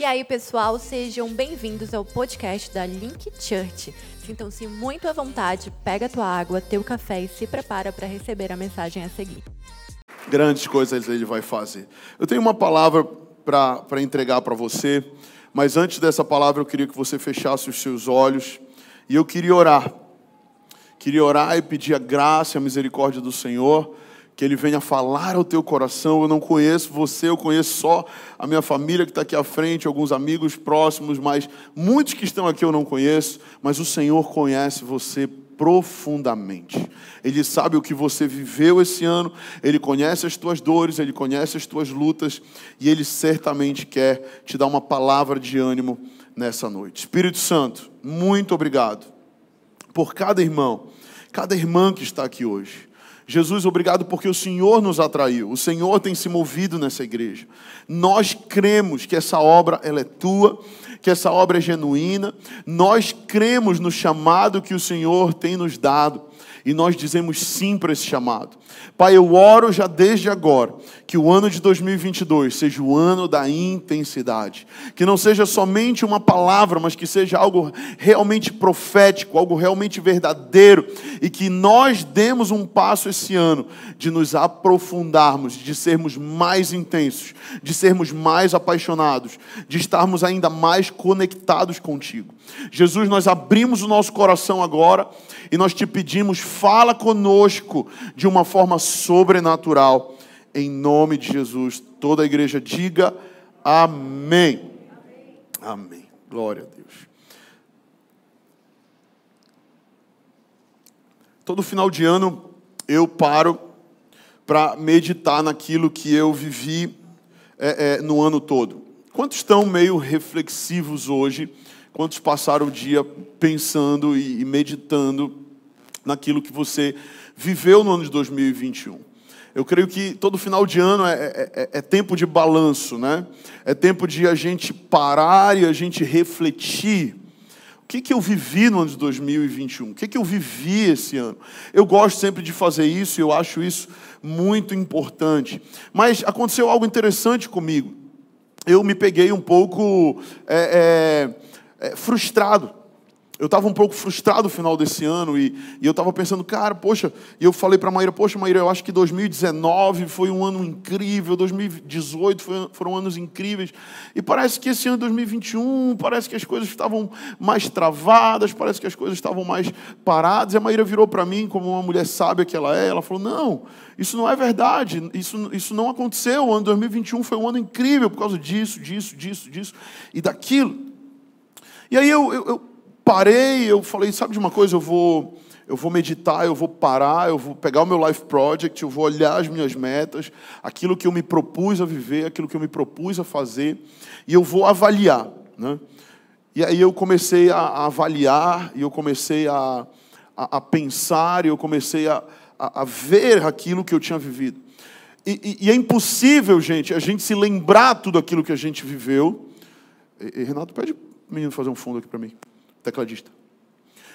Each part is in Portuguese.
E aí, pessoal, sejam bem-vindos ao podcast da Link Church. Sintam-se muito à vontade, pega tua água, teu café e se prepara para receber a mensagem a seguir. Grandes coisas ele vai fazer. Eu tenho uma palavra para entregar para você, mas antes dessa palavra eu queria que você fechasse os seus olhos e eu queria orar. Queria orar e pedir a graça e a misericórdia do Senhor que Ele venha falar ao teu coração. Eu não conheço você, eu conheço só a minha família que está aqui à frente, alguns amigos próximos, mas muitos que estão aqui eu não conheço, mas o Senhor conhece você profundamente. Ele sabe o que você viveu esse ano, Ele conhece as tuas dores, Ele conhece as tuas lutas, e Ele certamente quer te dar uma palavra de ânimo nessa noite. Espírito Santo, muito obrigado por cada irmão, cada irmã que está aqui hoje. Jesus, obrigado porque o Senhor nos atraiu, o Senhor tem se movido nessa igreja. Nós cremos que essa obra ela é tua, que essa obra é genuína. Nós cremos no chamado que o Senhor tem nos dado e nós dizemos sim para esse chamado. Pai, eu oro já desde agora que o ano de 2022 seja o ano da intensidade, que não seja somente uma palavra, mas que seja algo realmente profético, algo realmente verdadeiro. E que nós demos um passo esse ano de nos aprofundarmos, de sermos mais intensos, de sermos mais apaixonados, de estarmos ainda mais conectados contigo. Jesus, nós abrimos o nosso coração agora e nós te pedimos, fala conosco de uma forma sobrenatural, em nome de Jesus. Toda a igreja diga amém. Amém. Glória a Deus. Todo final de ano eu paro para meditar naquilo que eu vivi é, é, no ano todo. Quantos estão meio reflexivos hoje? Quantos passaram o dia pensando e meditando naquilo que você viveu no ano de 2021? Eu creio que todo final de ano é, é, é, é, tempo de balanço, né? É tempo de a gente parar e a gente refletir. O que, que eu vivi no ano de 2021? O que, que eu vivi esse ano? Eu gosto sempre de fazer isso e eu acho isso muito importante. Mas aconteceu algo interessante comigo. Eu me peguei um pouco. É, é é, frustrado. Eu estava um pouco frustrado no final desse ano e, e eu estava pensando, cara, poxa, e eu falei para a Maíra, poxa, Maíra, eu acho que 2019 foi um ano incrível, 2018 foi, foram anos incríveis, e parece que esse ano 2021, parece que as coisas estavam mais travadas, parece que as coisas estavam mais paradas, e a Maíra virou para mim, como uma mulher sábia que ela é, ela falou, não, isso não é verdade, isso, isso não aconteceu, o ano 2021 foi um ano incrível por causa disso, disso, disso, disso e daquilo. E aí eu, eu, eu parei, eu falei, sabe de uma coisa, eu vou, eu vou meditar, eu vou parar, eu vou pegar o meu life project, eu vou olhar as minhas metas, aquilo que eu me propus a viver, aquilo que eu me propus a fazer, e eu vou avaliar. Né? E aí eu comecei a, avaliar, e eu comecei a, a, a pensar, e eu comecei a, a, a, ver aquilo que eu tinha vivido. E, e, e, é impossível, gente, a gente se lembrar tudo aquilo que a gente viveu. E, Renato pede menino fazer um fundo aqui para mim, tecladista.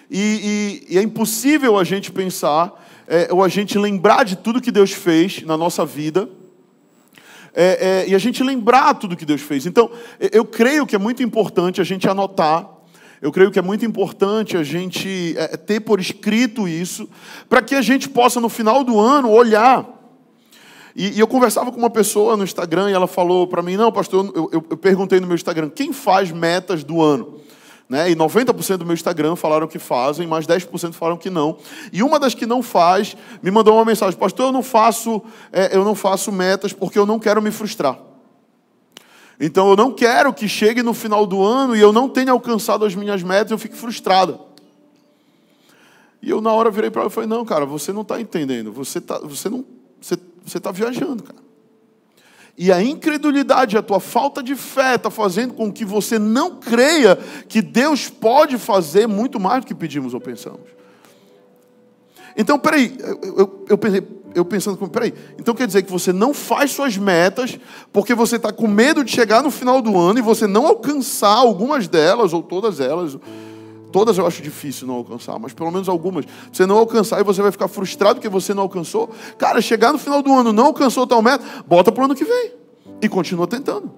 E, e, e, é impossível a gente pensar, é, ou a gente lembrar de tudo que Deus fez na nossa vida, é, é, e a gente lembrar tudo que Deus fez. Então, eu creio que é muito importante a gente anotar, eu creio que é muito importante a gente é, ter por escrito isso, para que a gente possa, no final do ano, olhar. E, e, eu conversava com uma pessoa no Instagram e ela falou para mim: Não, pastor, eu, eu, eu, perguntei no meu Instagram, quem faz metas do ano? Né? E 90% do meu Instagram falaram que fazem, mas 10% falaram que não. E uma das que não faz me mandou uma mensagem: Pastor, eu não faço, é, eu não faço metas porque eu não quero me frustrar. Então eu não quero que chegue no final do ano e eu não tenha alcançado as minhas metas eu fique frustrada. E eu, na hora, virei para ela e falei: Não, cara, você não está entendendo. Você, tá, você não você você está viajando, cara. E a incredulidade, a tua falta de fé está fazendo com que você não creia que Deus pode fazer muito mais do que pedimos ou pensamos. Então, peraí, eu, eu, eu, pensei, eu pensando, peraí, então quer dizer que você não faz suas metas porque você está com medo de chegar no final do ano e você não alcançar algumas delas ou todas elas. Todas eu acho difícil não alcançar, mas pelo menos algumas. Você não alcançar e você vai ficar frustrado porque você não alcançou. Cara, chegar no final do ano, não alcançou tal meta, bota para o ano que vem. E continua tentando.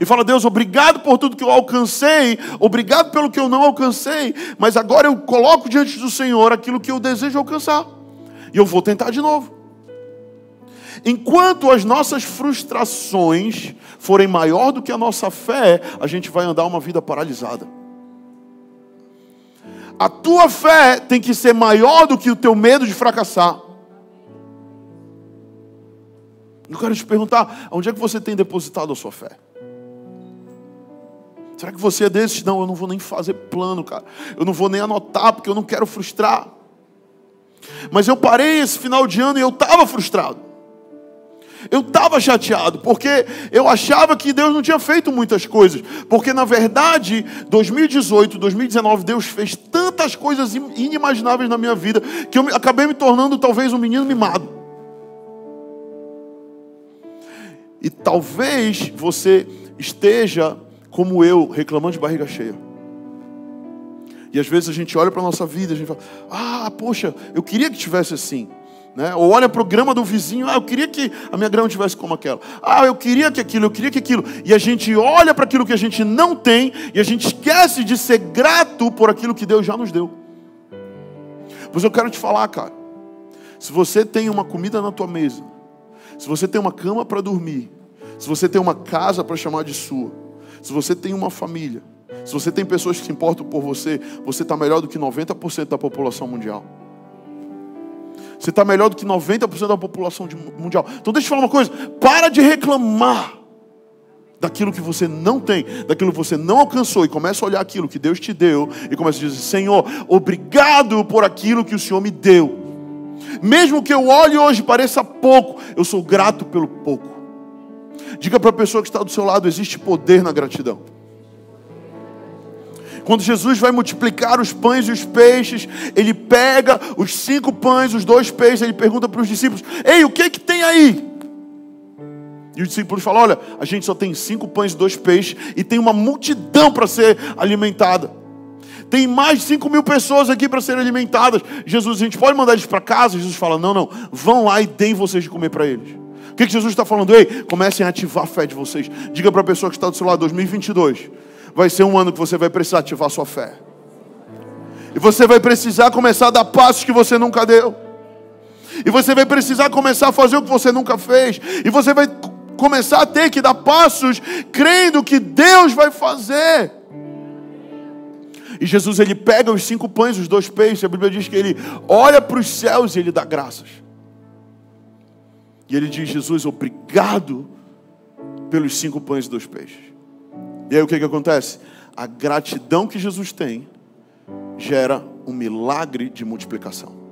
E fala, Deus, obrigado por tudo que eu alcancei, obrigado pelo que eu não alcancei, mas agora eu coloco diante do Senhor aquilo que eu desejo alcançar. E eu vou tentar de novo. Enquanto as nossas frustrações forem maior do que a nossa fé, a gente vai andar uma vida paralisada. A tua fé tem que ser maior do que o teu medo de fracassar. Eu quero te perguntar, onde é que você tem depositado a sua fé? Será que você é desses? Não, eu não vou nem fazer plano, cara. Eu não vou nem anotar, porque eu não quero frustrar. Mas eu parei esse final de ano e eu estava frustrado. Eu estava chateado, porque eu achava que Deus não tinha feito muitas coisas. Porque, na verdade, 2018, 2019, Deus fez tantas coisas inimagináveis na minha vida que eu acabei me tornando talvez um menino mimado. E talvez você esteja como eu, reclamando de barriga cheia. E às vezes a gente olha para a nossa vida, a gente fala: Ah, poxa, eu queria que tivesse assim. Né? Ou olha para o grama do vizinho, ah, eu queria que a minha grama tivesse como aquela. Ah, eu queria que aquilo, eu queria que aquilo. E a gente olha para aquilo que a gente não tem e a gente esquece de ser grato por aquilo que Deus já nos deu. Pois eu quero te falar, cara. Se você tem uma comida na tua mesa, se você tem uma cama para dormir, se você tem uma casa para chamar de sua, se você tem uma família, se você tem pessoas que se importam por você, você está melhor do que 90% da população mundial. Você está melhor do que 90% da população mundial. Então deixa eu falar uma coisa: para de reclamar daquilo que você não tem, daquilo que você não alcançou, e começa a olhar aquilo que Deus te deu, e começa a dizer: Senhor, obrigado por aquilo que o Senhor me deu. Mesmo que eu olhe hoje pareça pouco, eu sou grato pelo pouco. Diga para a pessoa que está do seu lado: existe poder na gratidão. Quando Jesus vai multiplicar os pães e os peixes, ele pega os cinco pães, os dois peixes, ele pergunta para os discípulos: Ei, o que que tem aí? E os discípulos falam: Olha, a gente só tem cinco pães e dois peixes e tem uma multidão para ser alimentada. Tem mais de cinco mil pessoas aqui para serem alimentadas. Jesus, a gente pode mandar eles para casa? Jesus fala: Não, não, vão lá e deem vocês de comer para eles. O que, que Jesus está falando? Ei, comecem a ativar a fé de vocês. Diga para a pessoa que está do seu lado: 2022 vai ser um ano que você vai precisar ativar sua fé. E você vai precisar começar a dar passos que você nunca deu. E você vai precisar começar a fazer o que você nunca fez. E você vai começar a ter que dar passos crendo que Deus vai fazer. E Jesus ele pega os cinco pães, os dois peixes, a Bíblia diz que ele olha para os céus e ele dá graças. E ele diz: Jesus, obrigado pelos cinco pães e dois peixes. E aí o que, que acontece? A gratidão que Jesus tem gera um milagre de multiplicação.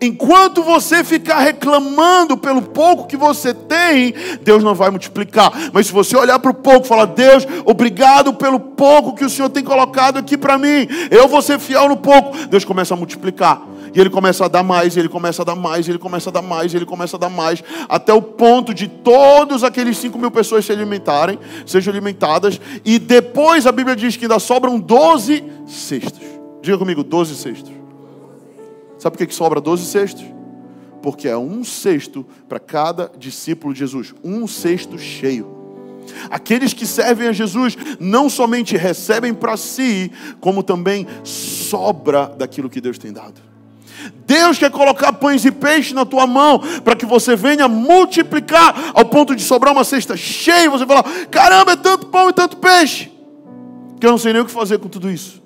Enquanto você ficar reclamando pelo pouco que você tem, Deus não vai multiplicar. Mas se você olhar para o pouco e falar, Deus, obrigado pelo pouco que o Senhor tem colocado aqui para mim, eu vou ser fiel no pouco, Deus começa a multiplicar. E ele começa a dar mais, ele começa a dar mais, ele começa a dar mais, ele começa a dar mais, até o ponto de todos aqueles 5 mil pessoas se alimentarem, sejam alimentadas, e depois a Bíblia diz que ainda sobram 12 cestos. Diga comigo, 12 cestos. Sabe por que sobra 12 cestos? Porque é um cesto para cada discípulo de Jesus, um cesto cheio. Aqueles que servem a Jesus não somente recebem para si, como também sobra daquilo que Deus tem dado. Deus quer colocar pães e peixes na tua mão para que você venha multiplicar ao ponto de sobrar uma cesta cheia. Você fala: caramba, é tanto pão e tanto peixe, que eu não sei nem o que fazer com tudo isso.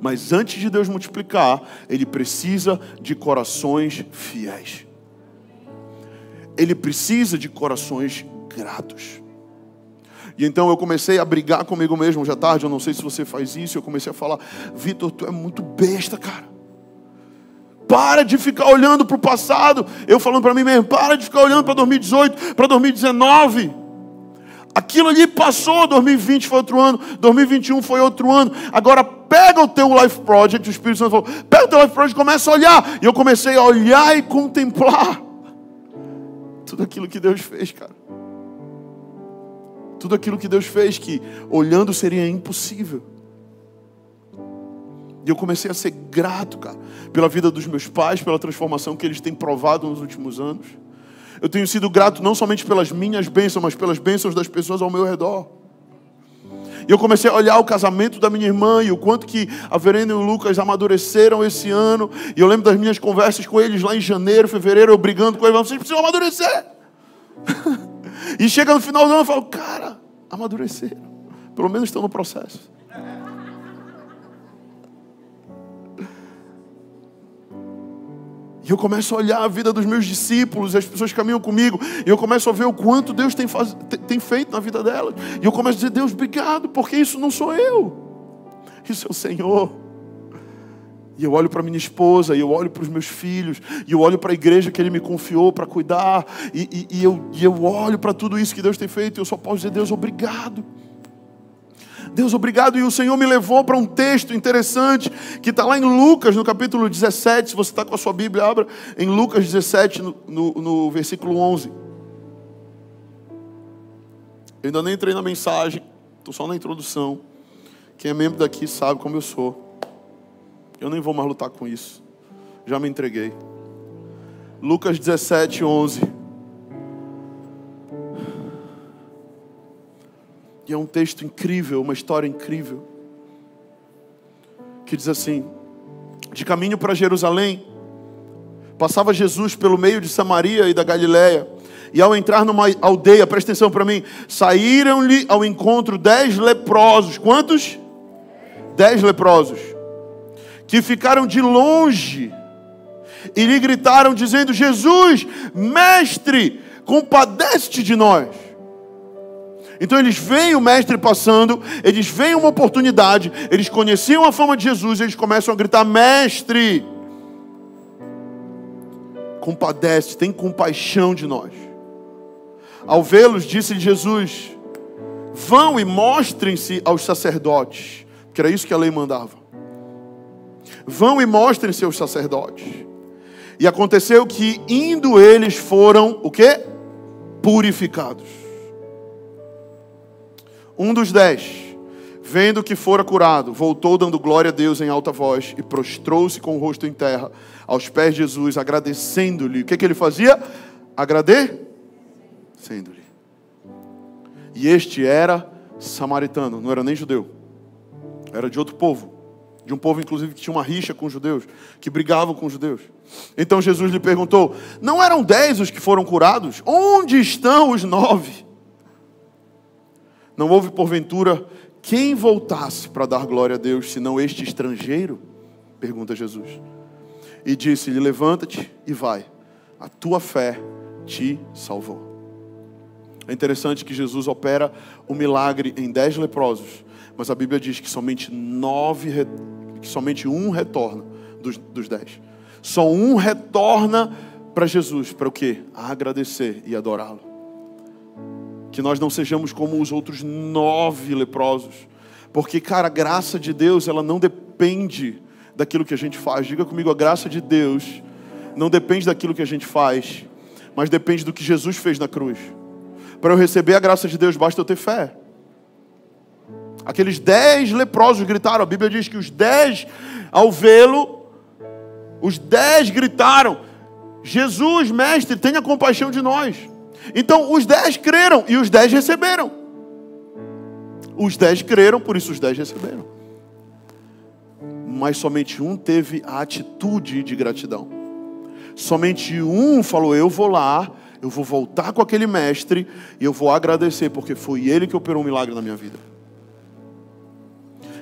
Mas antes de Deus multiplicar, Ele precisa de corações fiéis. Ele precisa de corações gratos. E então eu comecei a brigar comigo mesmo já tarde, eu não sei se você faz isso, eu comecei a falar, Vitor, tu é muito besta, cara. Para de ficar olhando para o passado. Eu falando para mim mesmo, para de ficar olhando para 2018, para 2019. Aquilo ali passou, 2020 foi outro ano, 2021 foi outro ano. Agora pega o teu Life Project, o Espírito Santo falou, pega o teu Life Project e começa a olhar. E eu comecei a olhar e contemplar tudo aquilo que Deus fez, cara. Tudo aquilo que Deus fez que olhando seria impossível. E eu comecei a ser grato, cara, pela vida dos meus pais, pela transformação que eles têm provado nos últimos anos. Eu tenho sido grato não somente pelas minhas bênçãos, mas pelas bênçãos das pessoas ao meu redor. E eu comecei a olhar o casamento da minha irmã e o quanto que a Verena e o Lucas amadureceram esse ano. E eu lembro das minhas conversas com eles lá em janeiro, fevereiro, eu brigando com eles, vocês precisam amadurecer. e chega no final do ano e falo, cara, amadureceram. Pelo menos estão no processo. E eu começo a olhar a vida dos meus discípulos, as pessoas caminham comigo, e eu começo a ver o quanto Deus tem, faz... tem feito na vida delas. E eu começo a dizer, Deus, obrigado, porque isso não sou eu, isso é o Senhor. E eu olho para minha esposa, e eu olho para os meus filhos, e eu olho para a igreja que Ele me confiou para cuidar, e, e, e, eu, e eu olho para tudo isso que Deus tem feito, e eu só posso dizer, Deus, obrigado. Deus, obrigado. E o Senhor me levou para um texto interessante que está lá em Lucas, no capítulo 17. Se você está com a sua Bíblia, abra em Lucas 17, no, no, no versículo 11. Eu ainda nem entrei na mensagem, estou só na introdução. Quem é membro daqui sabe como eu sou. Eu nem vou mais lutar com isso. Já me entreguei. Lucas 17, 11. E é um texto incrível, uma história incrível. Que diz assim: De caminho para Jerusalém, passava Jesus pelo meio de Samaria e da Galiléia. E ao entrar numa aldeia, presta atenção para mim, saíram-lhe ao encontro dez leprosos. Quantos? Dez leprosos. Que ficaram de longe e lhe gritaram, dizendo: Jesus, mestre, compadece-te de nós. Então eles veem o mestre passando, eles veem uma oportunidade, eles conheciam a fama de Jesus, eles começam a gritar: Mestre, compadece, tem compaixão de nós. Ao vê-los, disse-lhe Jesus: Vão e mostrem-se aos sacerdotes, que era isso que a lei mandava. Vão e mostrem-se aos sacerdotes. E aconteceu que indo eles foram o que? Purificados. Um dos dez, vendo que fora curado, voltou dando glória a Deus em alta voz e prostrou-se com o rosto em terra aos pés de Jesus, agradecendo-lhe. O que, que ele fazia? Agradecendo-lhe. E este era samaritano, não era nem judeu, era de outro povo, de um povo inclusive que tinha uma rixa com os judeus, que brigavam com os judeus. Então Jesus lhe perguntou: Não eram dez os que foram curados? Onde estão os nove? Não houve, porventura, quem voltasse para dar glória a Deus, senão este estrangeiro? Pergunta Jesus. E disse-lhe: Levanta-te e vai, a tua fé te salvou. É interessante que Jesus opera o milagre em dez leprosos, mas a Bíblia diz que somente nove, que somente um retorna dos, dos dez. Só um retorna para Jesus, para o quê? Agradecer e adorá-lo que nós não sejamos como os outros nove leprosos, porque, cara, a graça de Deus, ela não depende daquilo que a gente faz. Diga comigo, a graça de Deus não depende daquilo que a gente faz, mas depende do que Jesus fez na cruz. Para eu receber a graça de Deus, basta eu ter fé. Aqueles dez leprosos gritaram, a Bíblia diz que os dez, ao vê-lo, os dez gritaram: Jesus, mestre, tenha compaixão de nós. Então os dez creram e os dez receberam. Os dez creram, por isso os dez receberam. Mas somente um teve a atitude de gratidão. Somente um falou: Eu vou lá, eu vou voltar com aquele mestre e eu vou agradecer, porque foi ele que operou um milagre na minha vida.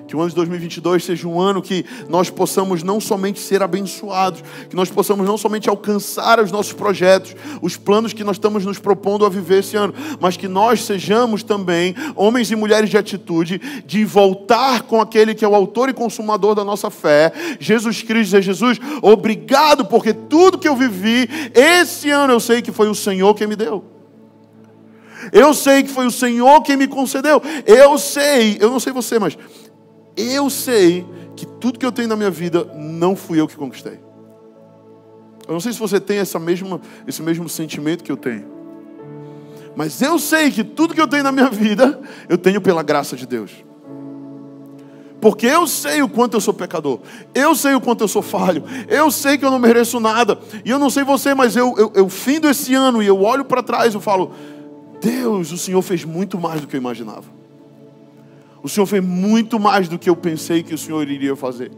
Que o ano de 2022 seja um ano que nós possamos não somente ser abençoados, que nós possamos não somente alcançar os nossos projetos, os planos que nós estamos nos propondo a viver esse ano, mas que nós sejamos também homens e mulheres de atitude, de voltar com aquele que é o autor e consumador da nossa fé, Jesus Cristo, dizer: Jesus, obrigado, porque tudo que eu vivi esse ano eu sei que foi o Senhor quem me deu. Eu sei que foi o Senhor quem me concedeu. Eu sei, eu não sei você, mas eu sei que tudo que eu tenho na minha vida não fui eu que conquistei. Eu não sei se você tem essa mesma, esse mesmo sentimento que eu tenho. Mas eu sei que tudo que eu tenho na minha vida, eu tenho pela graça de Deus. porque eu sei o quanto eu sou pecador, eu sei o quanto eu sou falho, eu sei que eu não mereço nada, e eu não sei você, mas eu, eu, eu findo esse ano e eu olho para trás e falo: Deus, o Senhor fez muito mais do que eu imaginava. O Senhor fez muito mais do que eu pensei que o Senhor iria fazer.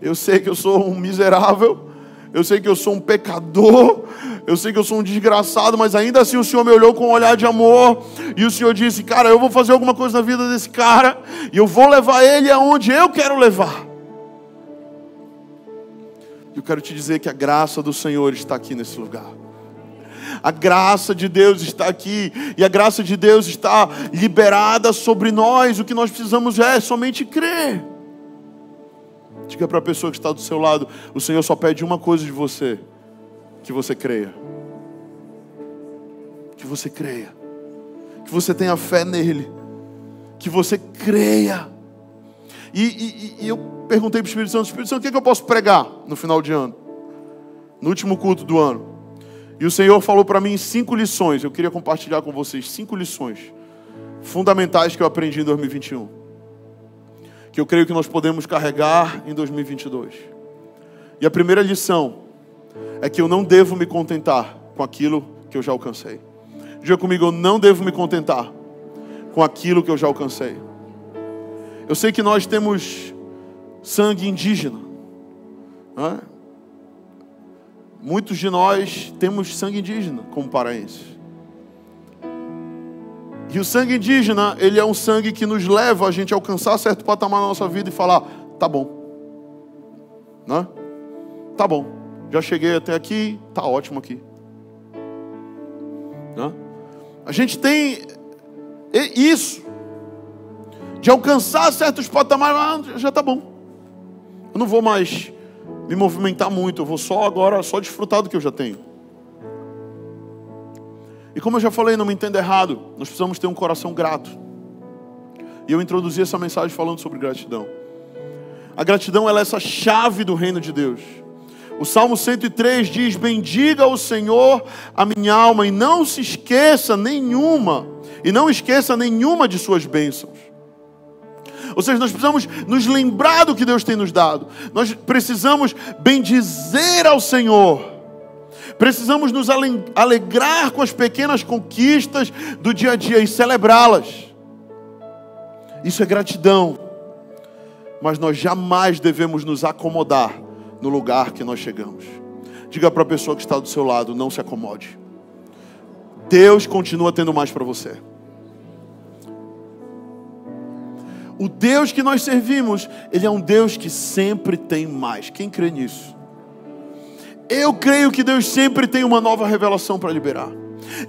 Eu sei que eu sou um miserável, eu sei que eu sou um pecador, eu sei que eu sou um desgraçado, mas ainda assim o Senhor me olhou com um olhar de amor, e o Senhor disse: Cara, eu vou fazer alguma coisa na vida desse cara, e eu vou levar ele aonde eu quero levar. Eu quero te dizer que a graça do Senhor está aqui nesse lugar. A graça de Deus está aqui, e a graça de Deus está liberada sobre nós. O que nós precisamos é somente crer. Diga para a pessoa que está do seu lado: o Senhor só pede uma coisa de você: que você creia. Que você creia. Que você tenha fé nele. Que você creia. E, e, e eu perguntei para o Espírito Santo: Espírito Santo, o que, é que eu posso pregar no final de ano? No último culto do ano. E o Senhor falou para mim cinco lições. Eu queria compartilhar com vocês cinco lições fundamentais que eu aprendi em 2021 que eu creio que nós podemos carregar em 2022. E a primeira lição é que eu não devo me contentar com aquilo que eu já alcancei. Diga comigo, eu não devo me contentar com aquilo que eu já alcancei. Eu sei que nós temos sangue indígena. É? Muitos de nós temos sangue indígena como paraenses. E o sangue indígena, ele é um sangue que nos leva a gente alcançar certo patamar na nossa vida e falar: tá bom, né? Tá bom, já cheguei até aqui, tá ótimo aqui. Né? A gente tem isso de alcançar certos patamares, ah, já tá bom. Eu não vou mais me movimentar muito, eu vou só agora só desfrutar do que eu já tenho. E como eu já falei, não me entenda errado, nós precisamos ter um coração grato. E eu introduzi essa mensagem falando sobre gratidão. A gratidão ela é essa chave do reino de Deus. O Salmo 103 diz: Bendiga o Senhor a minha alma, e não se esqueça nenhuma, e não esqueça nenhuma de suas bênçãos. Ou seja, nós precisamos nos lembrar do que Deus tem nos dado, nós precisamos bendizer ao Senhor Precisamos nos alegrar com as pequenas conquistas do dia a dia e celebrá-las. Isso é gratidão. Mas nós jamais devemos nos acomodar no lugar que nós chegamos. Diga para a pessoa que está do seu lado: não se acomode. Deus continua tendo mais para você. O Deus que nós servimos, Ele é um Deus que sempre tem mais. Quem crê nisso? Eu creio que Deus sempre tem uma nova revelação para liberar.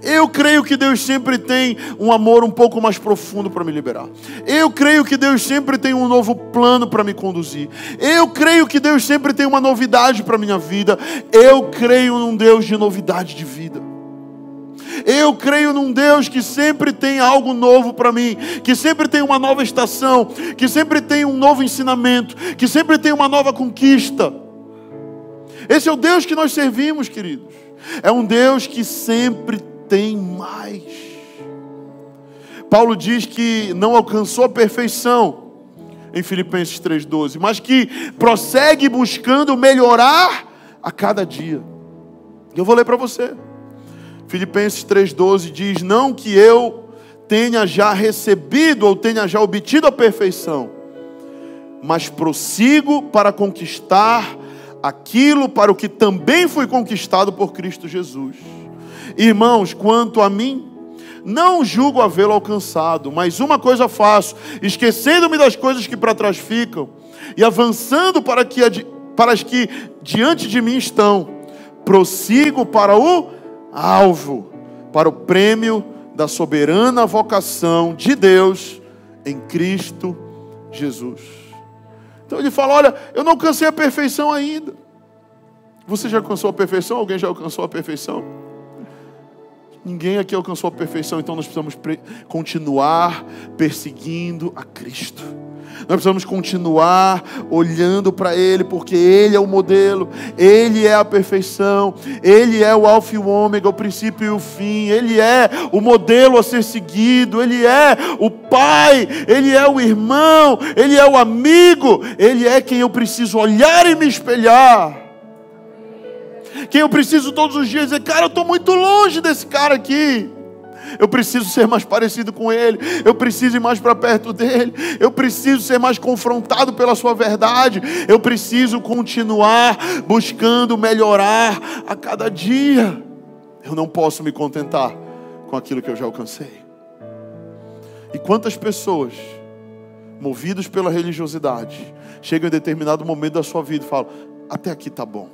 Eu creio que Deus sempre tem um amor um pouco mais profundo para me liberar. Eu creio que Deus sempre tem um novo plano para me conduzir. Eu creio que Deus sempre tem uma novidade para minha vida. Eu creio num Deus de novidade de vida. Eu creio num Deus que sempre tem algo novo para mim, que sempre tem uma nova estação, que sempre tem um novo ensinamento, que sempre tem uma nova conquista. Esse é o Deus que nós servimos, queridos. É um Deus que sempre tem mais. Paulo diz que não alcançou a perfeição em Filipenses 3,12, mas que prossegue buscando melhorar a cada dia. Eu vou ler para você. Filipenses 3,12 diz: Não que eu tenha já recebido ou tenha já obtido a perfeição, mas prossigo para conquistar aquilo para o que também fui conquistado por Cristo Jesus. Irmãos, quanto a mim, não julgo havê-lo alcançado, mas uma coisa faço, esquecendo-me das coisas que para trás ficam e avançando para, que, para as que diante de mim estão, prossigo para o alvo, para o prêmio da soberana vocação de Deus em Cristo Jesus. Então ele fala: Olha, eu não alcancei a perfeição ainda. Você já alcançou a perfeição? Alguém já alcançou a perfeição? Ninguém aqui alcançou a perfeição, então nós precisamos continuar perseguindo a Cristo. Nós precisamos continuar olhando para Ele, porque Ele é o modelo, Ele é a perfeição, Ele é o Alfa e o Ômega, o princípio e o fim, Ele é o modelo a ser seguido, Ele é o Pai, Ele é o irmão, Ele é o amigo, Ele é quem eu preciso olhar e me espelhar. Quem eu preciso todos os dias dizer, cara, eu estou muito longe desse cara aqui. Eu preciso ser mais parecido com Ele. Eu preciso ir mais para perto dele. Eu preciso ser mais confrontado pela Sua verdade. Eu preciso continuar buscando melhorar a cada dia. Eu não posso me contentar com aquilo que eu já alcancei. E quantas pessoas, movidos pela religiosidade, chegam em determinado momento da sua vida e falam: Até aqui está bom.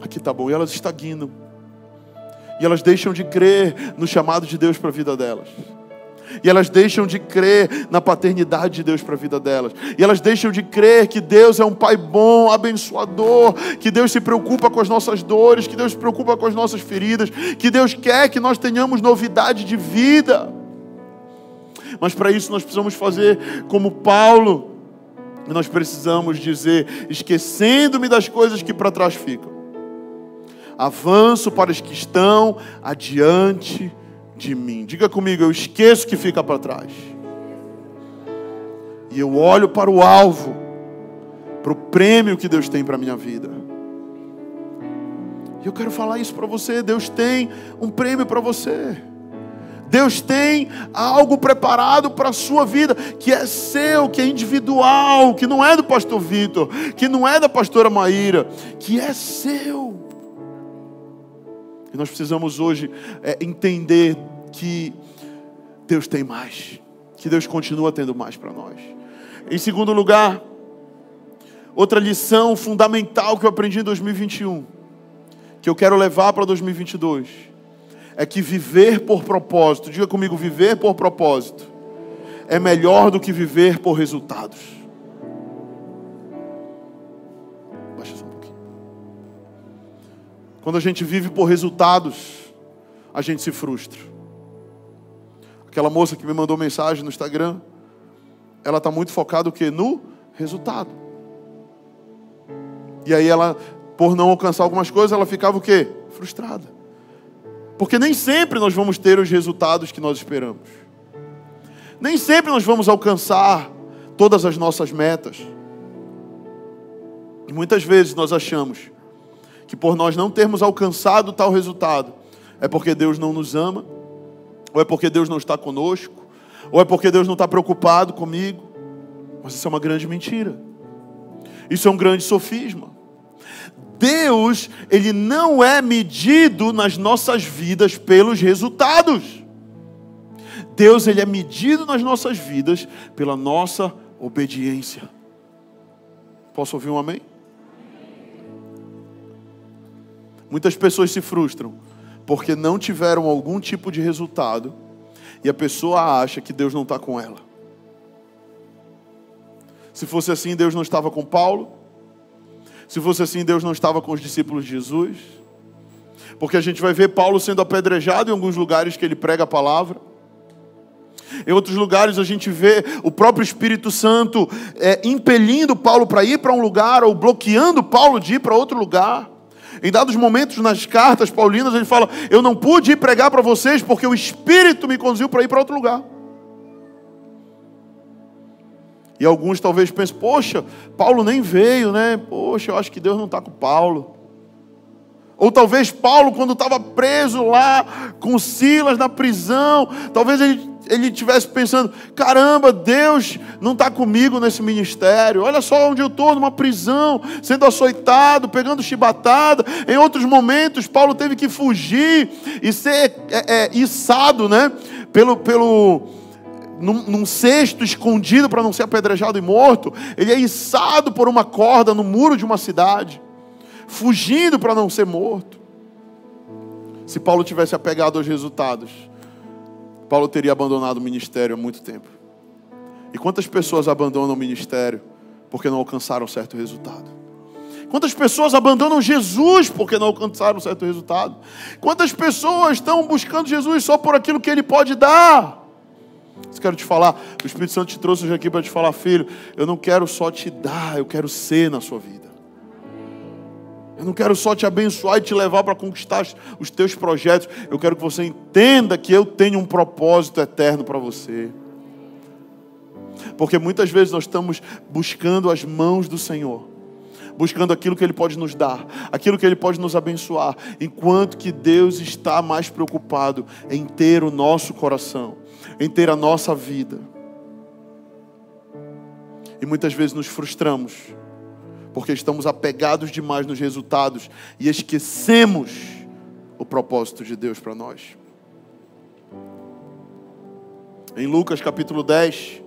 Aqui está bom. E elas estagnam e elas deixam de crer no chamado de Deus para a vida delas. E elas deixam de crer na paternidade de Deus para a vida delas. E elas deixam de crer que Deus é um Pai bom, abençoador, que Deus se preocupa com as nossas dores, que Deus se preocupa com as nossas feridas, que Deus quer que nós tenhamos novidade de vida. Mas para isso nós precisamos fazer como Paulo. Nós precisamos dizer: esquecendo-me das coisas que para trás ficam avanço para os que estão adiante de mim. Diga comigo, eu esqueço que fica para trás. E eu olho para o alvo, para o prêmio que Deus tem para a minha vida. E eu quero falar isso para você: Deus tem um prêmio para você. Deus tem algo preparado para a sua vida, que é seu, que é individual, que não é do pastor Vitor, que não é da pastora Maíra, que é seu. E nós precisamos hoje é, entender que Deus tem mais, que Deus continua tendo mais para nós. Em segundo lugar, outra lição fundamental que eu aprendi em 2021, que eu quero levar para 2022, é que viver por propósito, diga comigo, viver por propósito, é melhor do que viver por resultados. Quando a gente vive por resultados, a gente se frustra. Aquela moça que me mandou mensagem no Instagram, ela está muito focada o quê? No resultado. E aí ela, por não alcançar algumas coisas, ela ficava o quê? Frustrada. Porque nem sempre nós vamos ter os resultados que nós esperamos. Nem sempre nós vamos alcançar todas as nossas metas. E muitas vezes nós achamos que por nós não termos alcançado tal resultado, é porque Deus não nos ama, ou é porque Deus não está conosco, ou é porque Deus não está preocupado comigo. Mas isso é uma grande mentira. Isso é um grande sofisma. Deus, ele não é medido nas nossas vidas pelos resultados. Deus, ele é medido nas nossas vidas pela nossa obediência. Posso ouvir um amém? Muitas pessoas se frustram porque não tiveram algum tipo de resultado e a pessoa acha que Deus não está com ela. Se fosse assim, Deus não estava com Paulo. Se fosse assim, Deus não estava com os discípulos de Jesus. Porque a gente vai ver Paulo sendo apedrejado em alguns lugares que ele prega a palavra. Em outros lugares a gente vê o próprio Espírito Santo é, impelindo Paulo para ir para um lugar ou bloqueando Paulo de ir para outro lugar. Em dados momentos nas cartas paulinas, ele fala: Eu não pude ir pregar para vocês porque o Espírito me conduziu para ir para outro lugar. E alguns talvez pensem: Poxa, Paulo nem veio, né? Poxa, eu acho que Deus não está com Paulo. Ou talvez Paulo, quando estava preso lá com Silas na prisão, talvez ele ele estivesse pensando: caramba, Deus não está comigo nesse ministério. Olha só onde eu estou, numa prisão, sendo açoitado, pegando chibatada. Em outros momentos, Paulo teve que fugir e ser é, é, içado, né? Pelo, pelo, num, num cesto escondido para não ser apedrejado e morto. Ele é içado por uma corda no muro de uma cidade, fugindo para não ser morto. Se Paulo tivesse apegado aos resultados, Paulo teria abandonado o ministério há muito tempo. E quantas pessoas abandonam o ministério porque não alcançaram certo resultado? Quantas pessoas abandonam Jesus porque não alcançaram certo resultado? Quantas pessoas estão buscando Jesus só por aquilo que Ele pode dar? Isso quero te falar. O Espírito Santo te trouxe hoje aqui para te falar, filho. Eu não quero só te dar, eu quero ser na sua vida. Eu não quero só te abençoar e te levar para conquistar os teus projetos. Eu quero que você entenda que eu tenho um propósito eterno para você. Porque muitas vezes nós estamos buscando as mãos do Senhor, buscando aquilo que Ele pode nos dar, aquilo que Ele pode nos abençoar, enquanto que Deus está mais preocupado em ter o nosso coração, em ter a nossa vida. E muitas vezes nos frustramos porque estamos apegados demais nos resultados e esquecemos o propósito de Deus para nós. Em Lucas capítulo 10,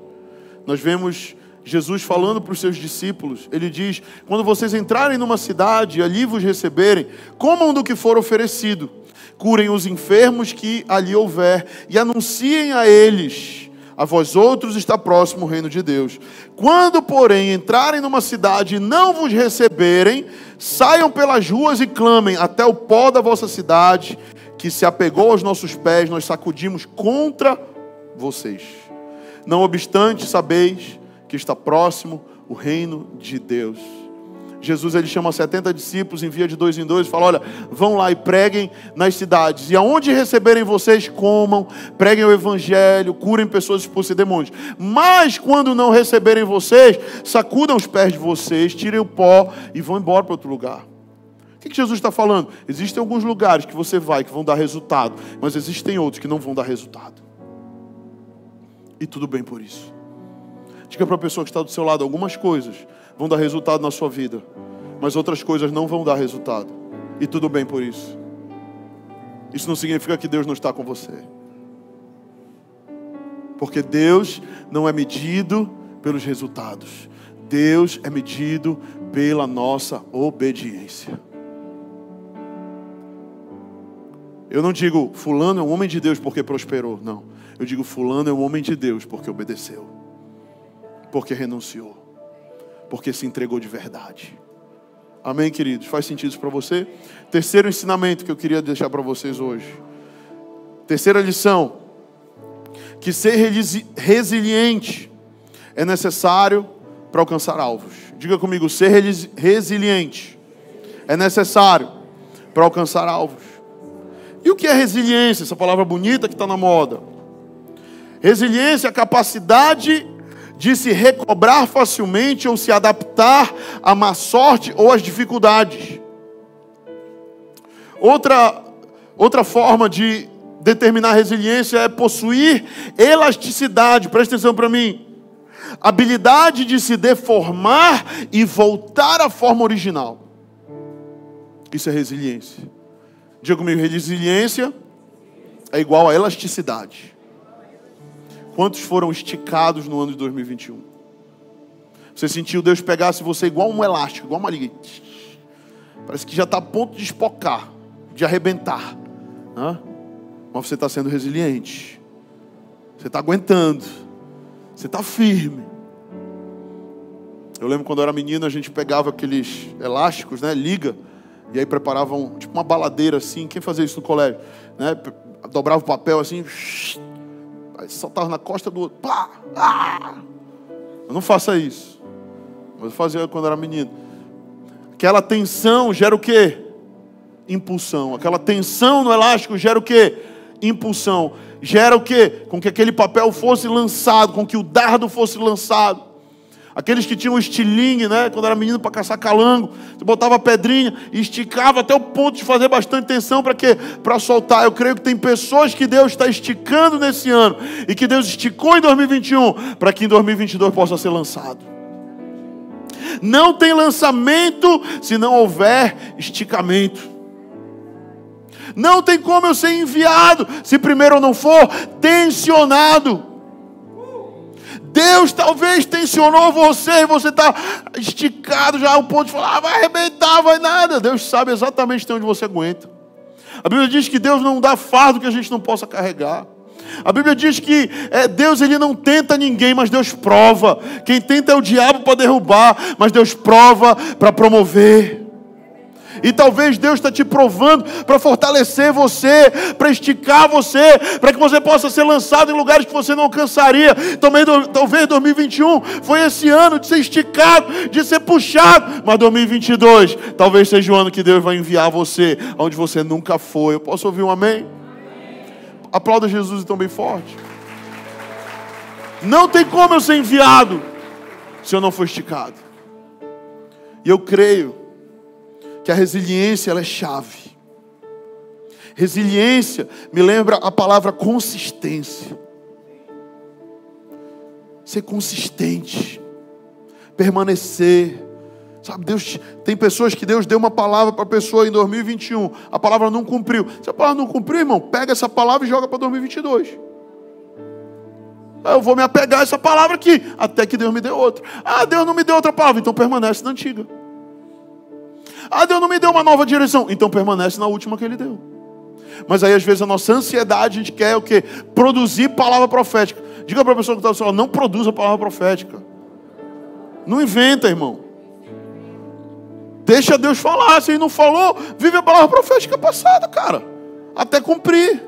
nós vemos Jesus falando para os seus discípulos, ele diz: Quando vocês entrarem numa cidade e ali vos receberem, comam do que for oferecido, curem os enfermos que ali houver e anunciem a eles a vós outros está próximo o reino de Deus. Quando, porém, entrarem numa cidade e não vos receberem, saiam pelas ruas e clamem até o pó da vossa cidade, que se apegou aos nossos pés, nós sacudimos contra vocês. Não obstante, sabeis que está próximo o reino de Deus. Jesus ele chama 70 discípulos, envia de dois em dois, fala: Olha, vão lá e preguem nas cidades, e aonde receberem vocês, comam, preguem o evangelho, curem pessoas expulsem demônios. Mas quando não receberem vocês, sacudam os pés de vocês, tirem o pó e vão embora para outro lugar. O que Jesus está falando? Existem alguns lugares que você vai que vão dar resultado, mas existem outros que não vão dar resultado. E tudo bem por isso. Diga para a pessoa que está do seu lado algumas coisas vão dar resultado na sua vida, mas outras coisas não vão dar resultado. E tudo bem por isso. Isso não significa que Deus não está com você. Porque Deus não é medido pelos resultados. Deus é medido pela nossa obediência. Eu não digo fulano é um homem de Deus porque prosperou, não. Eu digo fulano é um homem de Deus porque obedeceu. Porque renunciou porque se entregou de verdade. Amém, queridos? Faz sentido para você? Terceiro ensinamento que eu queria deixar para vocês hoje. Terceira lição: que ser resiliente é necessário para alcançar alvos. Diga comigo, ser resiliente é necessário para alcançar alvos. E o que é resiliência? Essa palavra bonita que está na moda. Resiliência é a capacidade de se recobrar facilmente ou se adaptar à má sorte ou às dificuldades. Outra, outra forma de determinar resiliência é possuir elasticidade, presta atenção para mim. Habilidade de se deformar e voltar à forma original. Isso é resiliência. Diga comigo, resiliência é igual a elasticidade. Quantos foram esticados no ano de 2021? Você sentiu Deus pegasse você igual um elástico, igual uma liga. Parece que já está a ponto de espocar, de arrebentar. Mas você está sendo resiliente. Você está aguentando. Você está firme. Eu lembro quando eu era menino, a gente pegava aqueles elásticos, né? Liga. E aí preparavam tipo uma baladeira assim. Quem fazia isso no colégio? Né? Dobrava o papel assim. Aí saltava na costa do outro. Pá! Ah! Eu não faça isso. Mas eu fazia quando era menino. Aquela tensão gera o quê? Impulsão. Aquela tensão no elástico gera o quê? Impulsão. Gera o quê? Com que aquele papel fosse lançado, com que o dardo fosse lançado. Aqueles que tinham estilingue, né? Quando era menino para caçar calango, você botava pedrinha e esticava até o ponto de fazer bastante tensão para quê? Para soltar. Eu creio que tem pessoas que Deus está esticando nesse ano e que Deus esticou em 2021 para que em 2022 possa ser lançado. Não tem lançamento se não houver esticamento. Não tem como eu ser enviado se primeiro eu não for tensionado. Deus talvez tensionou você e você está esticado já ao ponto de falar, ah, vai arrebentar, vai nada. Deus sabe exatamente onde você aguenta. A Bíblia diz que Deus não dá fardo que a gente não possa carregar. A Bíblia diz que é, Deus ele não tenta ninguém, mas Deus prova. Quem tenta é o diabo para derrubar, mas Deus prova para promover. E talvez Deus está te provando para fortalecer você, para esticar você, para que você possa ser lançado em lugares que você não alcançaria. Também, talvez 2021 foi esse ano de ser esticado, de ser puxado, mas 2022 talvez seja o ano que Deus vai enviar você onde você nunca foi. Eu posso ouvir um amém? Aplauda Jesus então bem forte. Não tem como eu ser enviado se eu não for esticado. E eu creio que a resiliência ela é chave. Resiliência me lembra a palavra consistência. Ser consistente, permanecer. Sabe, Deus tem pessoas que Deus deu uma palavra para a pessoa em 2021, a palavra não cumpriu. Se a palavra não cumpriu, irmão, pega essa palavra e joga para 2022. Eu vou me apegar a essa palavra aqui, até que Deus me dê outra. Ah, Deus não me deu outra palavra, então permanece na antiga. Ah, Deus não me deu uma nova direção, então permanece na última que Ele deu. Mas aí, às vezes, a nossa ansiedade, a gente quer o quê? Produzir palavra profética. Diga para a pessoa que está do seu lado, não produza palavra profética. Não inventa, irmão. Deixa Deus falar. Se ele não falou, vive a palavra profética passada, cara. Até cumprir.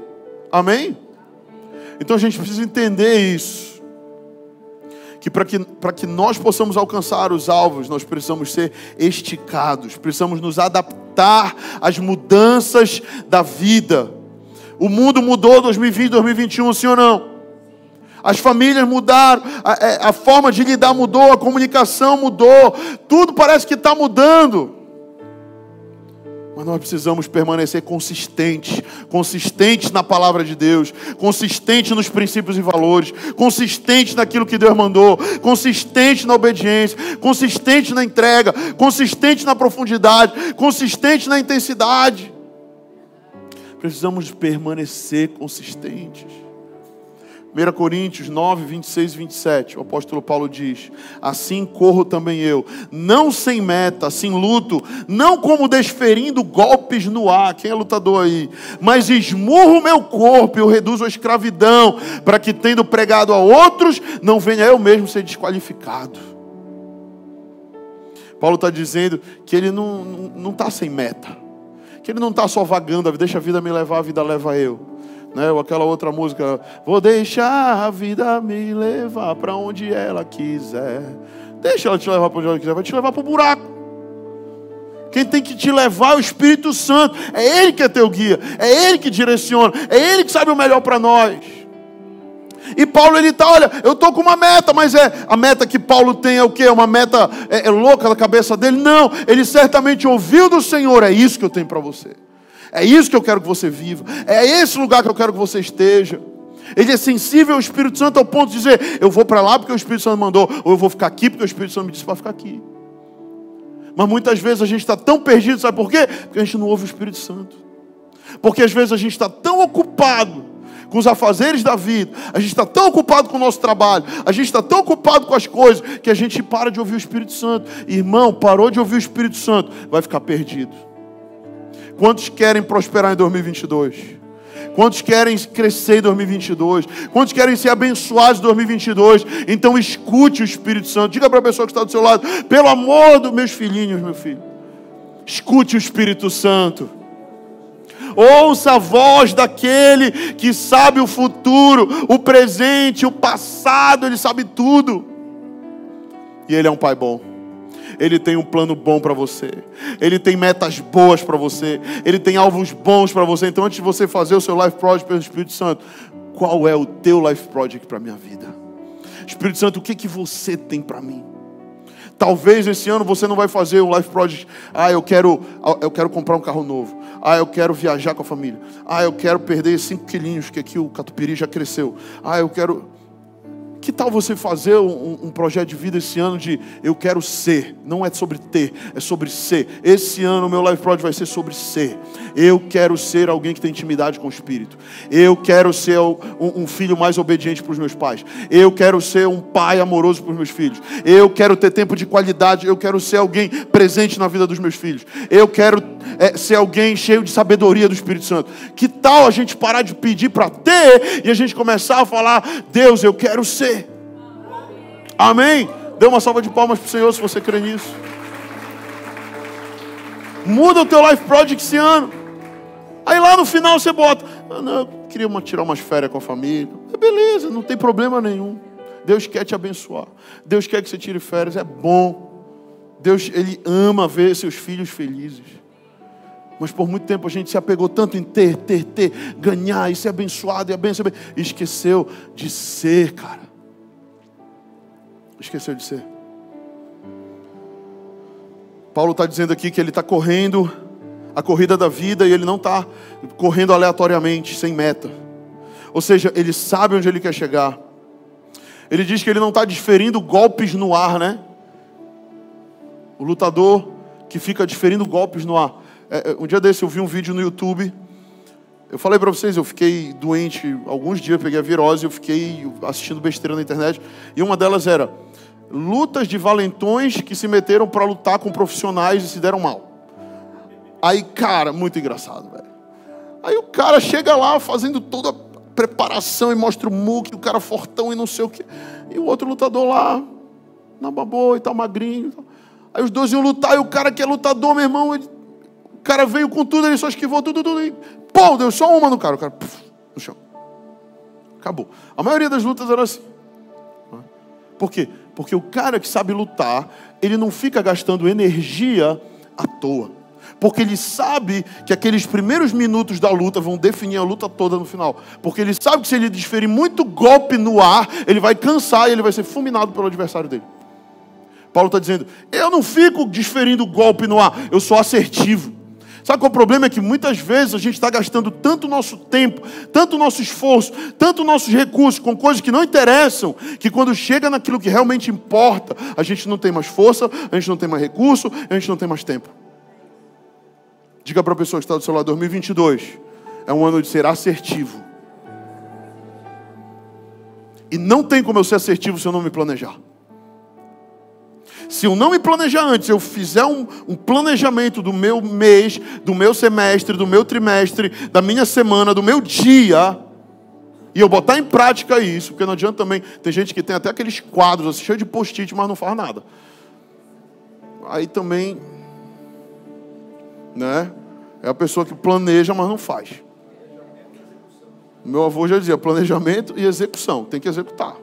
Amém? Então a gente precisa entender isso. Que para que, que nós possamos alcançar os alvos, nós precisamos ser esticados, precisamos nos adaptar às mudanças da vida. O mundo mudou 2020, 2021, sim ou não? As famílias mudaram, a, é, a forma de lidar mudou, a comunicação mudou, tudo parece que está mudando. Mas nós precisamos permanecer consistentes, consistentes na palavra de Deus, consistentes nos princípios e valores, consistentes naquilo que Deus mandou, consistentes na obediência, consistentes na entrega, consistentes na profundidade, consistentes na intensidade. Precisamos permanecer consistentes. 1 Coríntios 9, 26 e 27, o apóstolo Paulo diz: Assim corro também eu, não sem meta, sem luto, não como desferindo golpes no ar, quem é lutador aí? Mas esmurro meu corpo e o reduzo à escravidão, para que, tendo pregado a outros, não venha eu mesmo ser desqualificado. Paulo está dizendo que ele não está sem meta, que ele não está só vagando, deixa a vida me levar, a vida leva eu né? Ou aquela outra música, vou deixar a vida me levar para onde ela quiser. Deixa ela te levar para onde ela quiser, vai te levar para o buraco. Quem tem que te levar é o Espírito Santo. É Ele que é teu guia, é Ele que direciona, é Ele que sabe o melhor para nós. E Paulo ele está, olha, eu estou com uma meta, mas é a meta que Paulo tem é o que? Uma meta é, é louca da cabeça dele? Não, ele certamente ouviu do Senhor, é isso que eu tenho para você. É isso que eu quero que você viva. É esse lugar que eu quero que você esteja. Ele é sensível ao Espírito Santo ao ponto de dizer: eu vou para lá porque o Espírito Santo mandou, ou eu vou ficar aqui porque o Espírito Santo me disse para ficar aqui. Mas muitas vezes a gente está tão perdido, sabe por quê? Porque a gente não ouve o Espírito Santo. Porque às vezes a gente está tão ocupado com os afazeres da vida, a gente está tão ocupado com o nosso trabalho, a gente está tão ocupado com as coisas, que a gente para de ouvir o Espírito Santo. Irmão, parou de ouvir o Espírito Santo, vai ficar perdido. Quantos querem prosperar em 2022? Quantos querem crescer em 2022? Quantos querem ser abençoados em 2022? Então escute o Espírito Santo. Diga para a pessoa que está do seu lado: pelo amor dos meus filhinhos, meu filho, escute o Espírito Santo. Ouça a voz daquele que sabe o futuro, o presente, o passado, ele sabe tudo. E ele é um pai bom. Ele tem um plano bom para você. Ele tem metas boas para você. Ele tem alvos bons para você. Então, antes de você fazer o seu Life Project pelo Espírito Santo, qual é o teu Life Project para a minha vida? Espírito Santo, o que, que você tem para mim? Talvez esse ano você não vai fazer um life project. Ah, eu quero, eu quero comprar um carro novo. Ah, eu quero viajar com a família. Ah, eu quero perder 5 quilinhos, que aqui o catupiry já cresceu. Ah, eu quero. Que tal você fazer um, um, projeto de vida esse ano de eu quero ser? Não é sobre ter, é sobre ser. Esse ano o meu Life Project vai ser sobre ser. Eu quero ser alguém que tem intimidade com o Espírito. Eu quero ser um, um filho mais obediente para os meus pais. Eu quero ser um pai amoroso para os meus filhos. Eu quero ter tempo de qualidade. Eu quero ser alguém presente na vida dos meus filhos. Eu quero é, ser alguém cheio de sabedoria do Espírito Santo. Que tal a gente parar de pedir para ter e a gente começar a falar: Deus, eu quero ser. Amém? Dê uma salva de palmas para o Senhor se você crê nisso. Muda o teu life project esse ano. Aí lá no final você bota, ah, não, eu queria uma, tirar umas férias com a família. É beleza, não tem problema nenhum. Deus quer te abençoar. Deus quer que você tire férias, é bom. Deus, Ele ama ver seus filhos felizes. Mas por muito tempo a gente se apegou tanto em ter, ter, ter, ganhar e ser abençoado e abençoado. E esqueceu de ser, cara. Esqueceu de ser. Paulo está dizendo aqui que ele está correndo a corrida da vida e ele não está correndo aleatoriamente, sem meta. Ou seja, ele sabe onde ele quer chegar. Ele diz que ele não está desferindo golpes no ar, né? O lutador que fica desferindo golpes no ar. É, é um dia desse eu vi um vídeo no YouTube. Eu falei para vocês, eu fiquei doente alguns dias, peguei a virose, eu fiquei assistindo besteira na internet. E uma delas era lutas de valentões que se meteram para lutar com profissionais e se deram mal. Aí, cara, muito engraçado, velho. Aí o cara chega lá fazendo toda a preparação e mostra o muque, o cara fortão e não sei o quê. E o outro lutador lá, na baboa e tal, magrinho. Aí os dois iam lutar e o cara que é lutador, meu irmão, ele, cara veio com tudo, ele só esquivou tudo, tudo. E, pô, deu só uma no cara. O cara, puf, no chão. Acabou. A maioria das lutas era assim. Por quê? Porque o cara que sabe lutar, ele não fica gastando energia à toa. Porque ele sabe que aqueles primeiros minutos da luta vão definir a luta toda no final. Porque ele sabe que se ele desferir muito golpe no ar, ele vai cansar e ele vai ser fulminado pelo adversário dele. Paulo está dizendo: eu não fico desferindo golpe no ar, eu sou assertivo. Sabe qual é o problema? É que muitas vezes a gente está gastando tanto nosso tempo, tanto nosso esforço, tanto nossos recursos com coisas que não interessam, que quando chega naquilo que realmente importa, a gente não tem mais força, a gente não tem mais recurso, a gente não tem mais tempo. Diga para a pessoa que está do seu lado: 2022 é um ano de ser assertivo. E não tem como eu ser assertivo se eu não me planejar. Se eu não me planejar antes, eu fizer um, um, planejamento do meu mês, do meu semestre, do meu trimestre, da minha semana, do meu dia, e eu botar em prática isso, porque não adianta também, tem gente que tem até aqueles quadros assim, cheios de post-it, mas não faz nada. Aí também, né? É a pessoa que planeja, mas não faz. Meu avô já dizia: planejamento e execução. Tem que executar.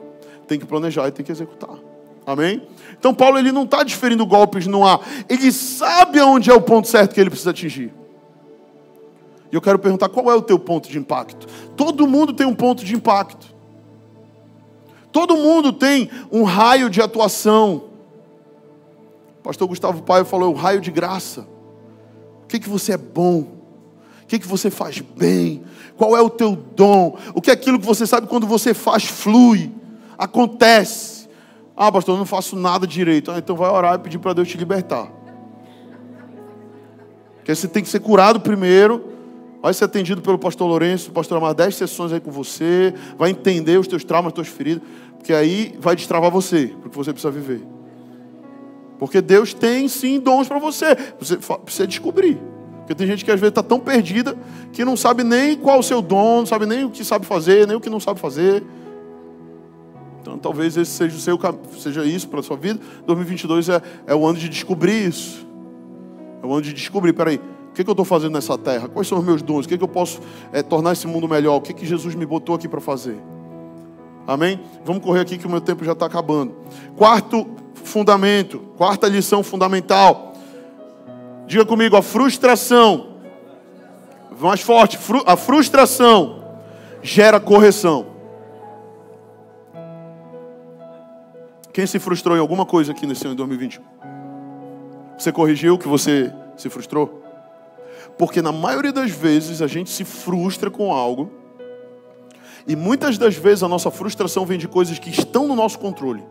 Tem que planejar e tem que executar. Amém? Então Paulo ele não está diferindo golpes no ar. Ele sabe aonde é o ponto certo que ele precisa atingir. E eu quero perguntar qual é o teu ponto de impacto. Todo mundo tem um ponto de impacto. Todo mundo tem um raio de atuação. O pastor Gustavo Paio falou o raio de graça. O que, que você é bom? O que, que você faz bem? Qual é o teu dom? O que é aquilo que você sabe quando você faz flui, acontece. Ah, pastor, eu não faço nada direito. Ah, então vai orar e pedir para Deus te libertar. Porque você tem que ser curado primeiro. Vai ser atendido pelo pastor Lourenço, pastor Amar, 10 sessões aí com você. Vai entender os teus traumas, as tuas feridas. Porque aí vai destravar você, porque você precisa viver. Porque Deus tem sim dons para você. Você precisa descobrir. Porque tem gente que às vezes está tão perdida que não sabe nem qual o seu dom, não sabe nem o que sabe fazer, nem o que não sabe fazer. Então, talvez esse seja, o seu, seja isso para a sua vida. 2022 é, é o ano de descobrir isso. É o ano de descobrir, peraí, o que, que eu estou fazendo nessa terra? Quais são os meus dons? O que, que eu posso é, tornar esse mundo melhor? O que, que Jesus me botou aqui para fazer? Amém? Vamos correr aqui que o meu tempo já está acabando. Quarto fundamento, quarta lição fundamental. Diga comigo, a frustração. Mais forte, a frustração gera correção. Quem se frustrou em alguma coisa aqui nesse ano de 2021? Você corrigiu que você se frustrou? Porque na maioria das vezes a gente se frustra com algo, e muitas das vezes a nossa frustração vem de coisas que estão no nosso controle.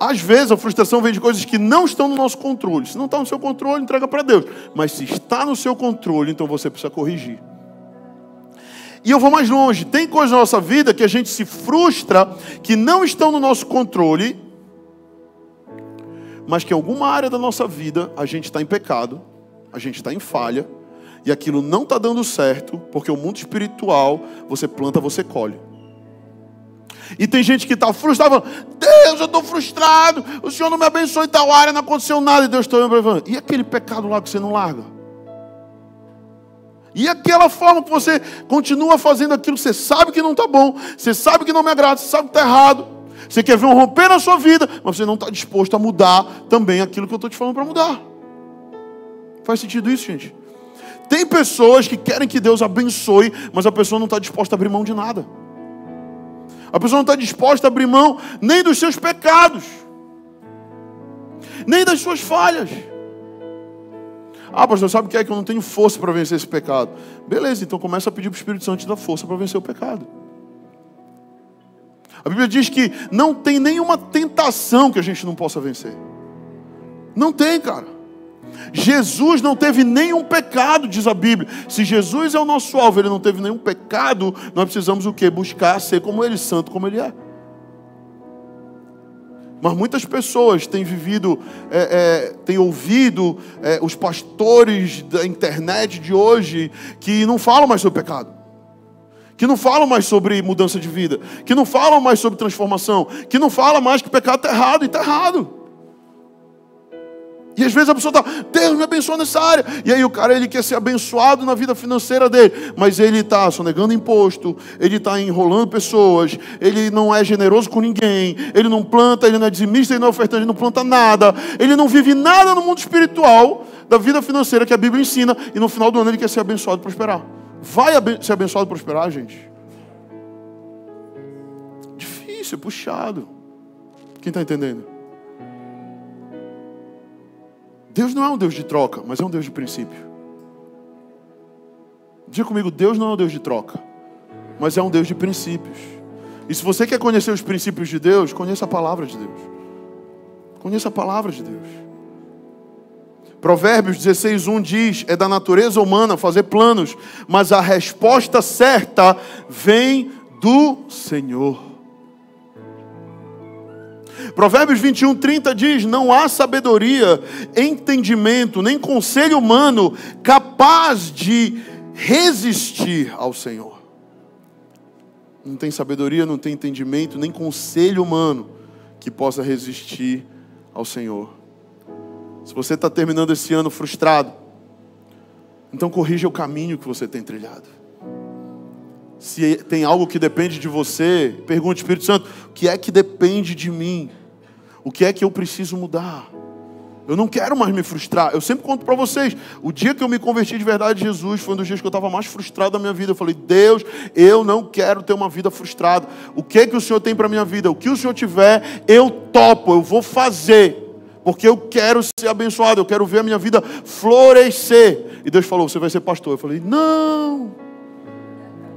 Às vezes a frustração vem de coisas que não estão no nosso controle. Se não está no seu controle, entrega para Deus. Mas se está no seu controle, então você precisa corrigir. E eu vou mais longe. Tem coisas na nossa vida que a gente se frustra, que não estão no nosso controle, mas que em alguma área da nossa vida a gente está em pecado, a gente está em falha, e aquilo não está dando certo, porque o mundo espiritual, você planta, você colhe. E tem gente que está frustrada, Deus, eu estou frustrado, o Senhor não me abençoou em tal área, não aconteceu nada, e Deus está olhando E aquele pecado lá que você não larga? E aquela forma que você continua fazendo aquilo que você sabe que não está bom, você sabe que não me agrada, você sabe que está errado, você quer ver um romper na sua vida, mas você não está disposto a mudar também aquilo que eu estou te falando para mudar. Faz sentido isso, gente? Tem pessoas que querem que Deus abençoe, mas a pessoa não está disposta a abrir mão de nada. A pessoa não está disposta a abrir mão nem dos seus pecados, nem das suas falhas. Ah, pastor, sabe o que é que eu não tenho força para vencer esse pecado? Beleza, então começa a pedir para o Espírito Santo te dar força para vencer o pecado. A Bíblia diz que não tem nenhuma tentação que a gente não possa vencer. Não tem, cara. Jesus não teve nenhum pecado, diz a Bíblia. Se Jesus é o nosso alvo, ele não teve nenhum pecado, nós precisamos o quê? Buscar ser como ele, santo como ele é. Mas muitas pessoas têm vivido, é, é, têm ouvido é, os pastores da internet de hoje que não falam mais sobre pecado, que não falam mais sobre mudança de vida, que não falam mais sobre transformação, que não falam mais que o pecado está errado e está errado. E às vezes a pessoa está, Deus me abençoa nessa área. E aí o cara ele quer ser abençoado na vida financeira dele, mas ele está sonegando imposto, ele está enrolando pessoas, ele não é generoso com ninguém, ele não planta, ele não é dizimista, ele não é ofertante, ele não planta nada, ele não vive nada no mundo espiritual da vida financeira que a Bíblia ensina, e no final do ano ele quer ser abençoado e prosperar. Vai ser abençoado e prosperar, gente? Difícil, puxado. Quem está entendendo? Deus não é um Deus de troca, mas é um Deus de princípio. Diga comigo, Deus não é um Deus de troca, mas é um Deus de princípios. E se você quer conhecer os princípios de Deus, conheça a palavra de Deus. Conheça a palavra de Deus. Provérbios 16:1 diz: "É da natureza humana fazer planos, mas a resposta certa vem do Senhor." Provérbios 21, 30 diz: Não há sabedoria, entendimento, nem conselho humano capaz de resistir ao Senhor. Não tem sabedoria, não tem entendimento, nem conselho humano que possa resistir ao Senhor. Se você está terminando esse ano frustrado, então corrija o caminho que você tem trilhado. Se tem algo que depende de você, pergunte, Espírito Santo, o que é que depende de mim? O que é que eu preciso mudar? Eu não quero mais me frustrar. Eu sempre conto para vocês. O dia que eu me converti de verdade a Jesus foi um dos dias que eu estava mais frustrado da minha vida. Eu falei, Deus, eu não quero ter uma vida frustrada. O que é que o Senhor tem para minha vida? O que o Senhor tiver, eu topo, eu vou fazer. Porque eu quero ser abençoado, eu quero ver a minha vida florescer. E Deus falou, você vai ser pastor. Eu falei, não.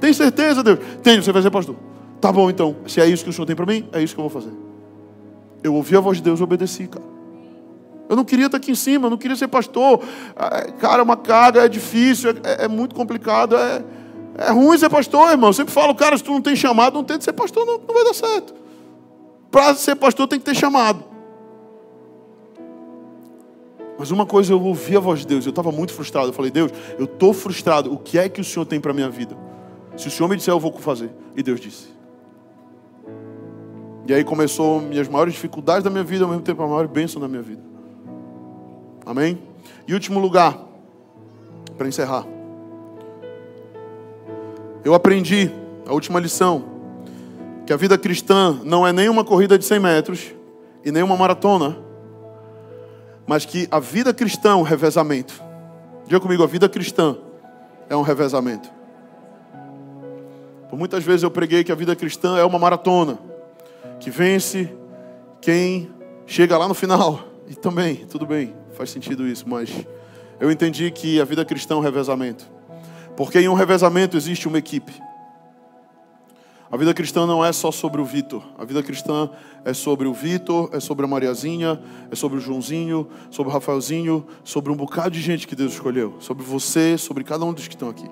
Tem certeza, Deus? Tenho, você vai ser pastor. Tá bom, então. Se é isso que o Senhor tem para mim, é isso que eu vou fazer. Eu ouvi a voz de Deus e obedeci, cara. Eu não queria estar aqui em cima, eu não queria ser pastor. É, cara, é uma carga, é difícil, é, é muito complicado. É, é ruim ser pastor, irmão. Eu sempre falo, cara, se tu não tem chamado, não tenta ser pastor, não, não vai dar certo. Para ser pastor tem que ter chamado. Mas uma coisa eu ouvi a voz de Deus, eu estava muito frustrado. Eu falei, Deus, eu estou frustrado. O que é que o Senhor tem para a minha vida? Se o Senhor me disser, eu vou fazer. E Deus disse. E aí começou minhas maiores dificuldades da minha vida, ao mesmo tempo a maior bênção da minha vida. Amém? E último lugar, para encerrar. Eu aprendi, a última lição, que a vida cristã não é nem uma corrida de 100 metros e nem uma maratona, mas que a vida cristã é um revezamento. Diga comigo, a vida cristã é um revezamento. Por muitas vezes eu preguei que a vida cristã é uma maratona, que vence quem chega lá no final. E também, tudo bem, faz sentido isso, mas eu entendi que a vida cristã é um revezamento. Porque em um revezamento existe uma equipe. A vida cristã não é só sobre o Vitor. A vida cristã é sobre o Vitor, é sobre a Mariazinha, é sobre o Joãozinho, sobre o Rafaelzinho, sobre um bocado de gente que Deus escolheu. Sobre você, sobre cada um dos que estão aqui.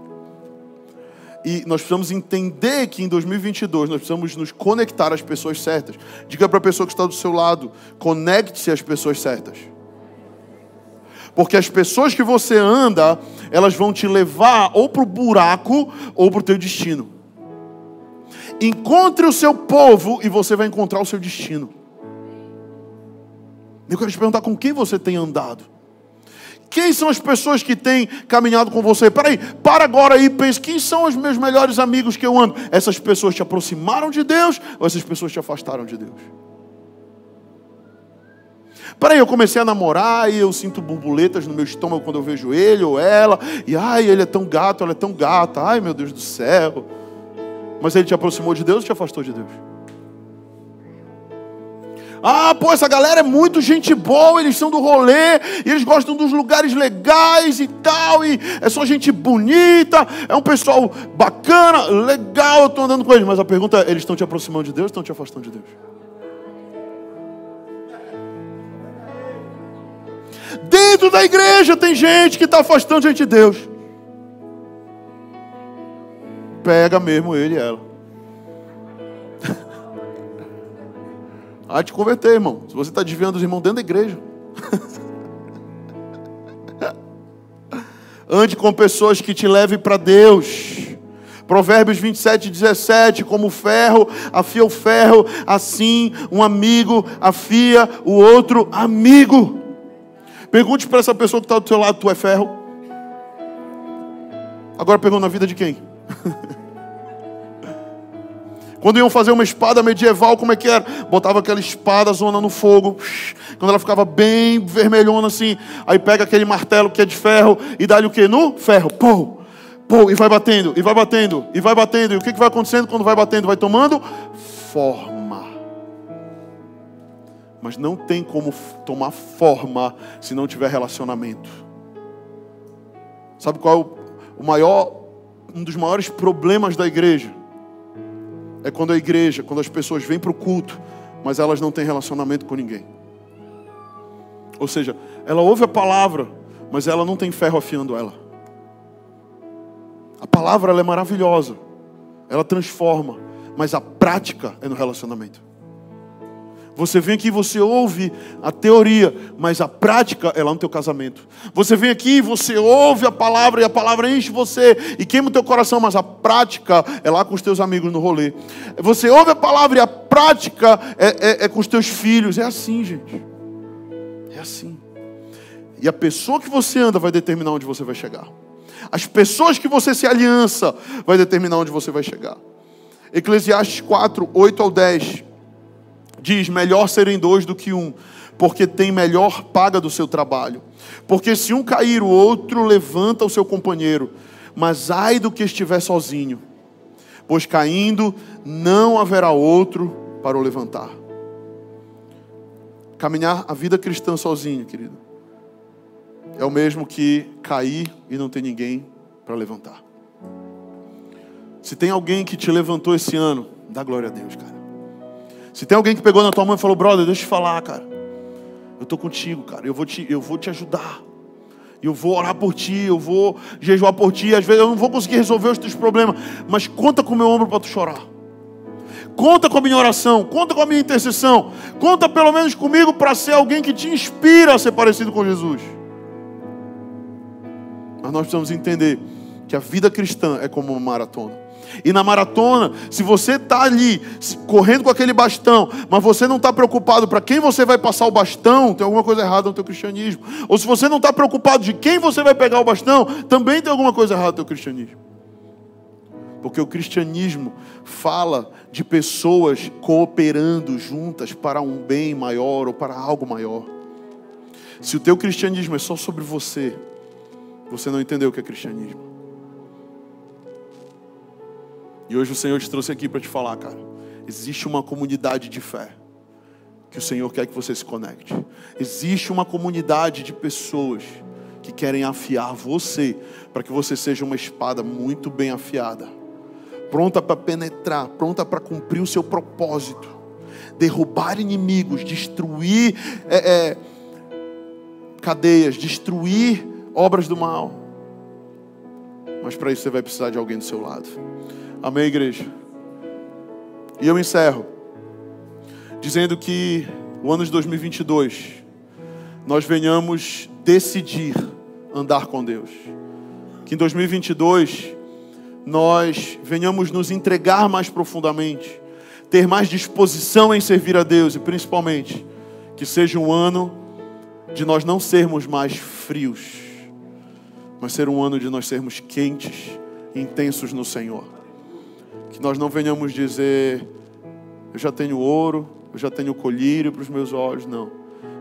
E nós precisamos entender que em 2022 nós precisamos nos conectar às pessoas certas. Diga para a pessoa que está do seu lado: conecte-se às pessoas certas. Porque as pessoas que você anda, elas vão te levar ou para o buraco ou para o teu destino. Encontre o seu povo e você vai encontrar o seu destino. Eu quero te perguntar com quem você tem andado. Quem são as pessoas que têm caminhado com você? Peraí, para agora aí e pense: quem são os meus melhores amigos que eu ando? Essas pessoas te aproximaram de Deus ou essas pessoas te afastaram de Deus? Peraí, eu comecei a namorar e eu sinto borboletas no meu estômago quando eu vejo ele ou ela. E ai, ele é tão gato, ela é tão gata. Ai, meu Deus do céu. Mas ele te aproximou de Deus ou te afastou de Deus? Ah, pô, essa galera é muito gente boa, eles são do rolê, e eles gostam dos lugares legais e tal, e é só gente bonita, é um pessoal bacana, legal, eu estou andando com eles. Mas a pergunta é: eles estão te aproximando de Deus ou estão te afastando de Deus? Dentro da igreja tem gente que está afastando gente de Deus. Pega mesmo ele e ela. Ah, te converter, irmão. Se você está desviando os irmãos dentro da igreja. Ande com pessoas que te levem para Deus. Provérbios 27, 17, como ferro afia o ferro, assim um amigo afia o outro amigo. Pergunte para essa pessoa que está do seu lado, tu é ferro? Agora pergunta na vida de quem? Quando iam fazer uma espada medieval, como é que era? Botava aquela espada zona no fogo. Quando ela ficava bem vermelhona assim, aí pega aquele martelo que é de ferro e dá-lhe o que? No ferro. Pô, pô, e vai batendo, e vai batendo, e vai batendo. E o que, que vai acontecendo quando vai batendo? Vai tomando forma. Mas não tem como tomar forma se não tiver relacionamento. Sabe qual é o maior, um dos maiores problemas da igreja? É quando a igreja, quando as pessoas vêm para o culto, mas elas não têm relacionamento com ninguém. Ou seja, ela ouve a palavra, mas ela não tem ferro afiando ela. A palavra é maravilhosa, ela transforma, mas a prática é no relacionamento. Você vem aqui e você ouve a teoria, mas a prática é lá no teu casamento. Você vem aqui e você ouve a palavra e a palavra enche você e queima o teu coração, mas a prática é lá com os teus amigos no rolê. Você ouve a palavra e a prática é, é, é com os teus filhos. É assim, gente. É assim. E a pessoa que você anda vai determinar onde você vai chegar. As pessoas que você se aliança vai determinar onde você vai chegar. Eclesiastes 4, 8 ao 10 diz: melhor serem dois do que um, porque tem melhor paga do seu trabalho. Porque se um cair, o outro levanta o seu companheiro, mas ai do que estiver sozinho, pois caindo não haverá outro para o levantar. Caminhar a vida cristã sozinho, querido, é o mesmo que cair e não ter ninguém para levantar. Se tem alguém que te levantou esse ano, dá glória a Deus, cara. Se tem alguém que pegou na tua mão e falou, brother, deixa eu te falar, cara. Eu estou contigo, cara. Eu vou te, eu vou te ajudar. Eu vou orar por ti, eu vou jejuar por ti. Às vezes eu não vou conseguir resolver os teus problemas, mas conta com o meu ombro para tu chorar. Conta com a minha oração, conta com a minha intercessão. Conta pelo menos comigo para ser alguém que te inspira a ser parecido com Jesus. Mas nós precisamos entender que a vida cristã é como uma maratona. E na maratona, se você está ali correndo com aquele bastão, mas você não está preocupado para quem você vai passar o bastão, tem alguma coisa errada no teu cristianismo. Ou se você não está preocupado de quem você vai pegar o bastão, também tem alguma coisa errada no teu cristianismo. Porque o cristianismo fala de pessoas cooperando juntas para um bem maior ou para algo maior. Se o teu cristianismo é só sobre você, você não entendeu o que é cristianismo. E hoje o Senhor te trouxe aqui para te falar, cara. Existe uma comunidade de fé que o Senhor quer que você se conecte. Existe uma comunidade de pessoas que querem afiar você para que você seja uma espada muito bem afiada, pronta para penetrar, pronta para cumprir o seu propósito, derrubar inimigos, destruir é, é, cadeias, destruir obras do mal. Mas para isso você vai precisar de alguém do seu lado. Amém, igreja? E eu encerro dizendo que o ano de 2022 nós venhamos decidir andar com Deus. Que em 2022 nós venhamos nos entregar mais profundamente, ter mais disposição em servir a Deus e principalmente Que seja um ano de nós não sermos mais frios, mas ser um ano de nós sermos quentes intensos no Senhor. Que nós não venhamos dizer, eu já tenho ouro, eu já tenho colírio para os meus olhos, não.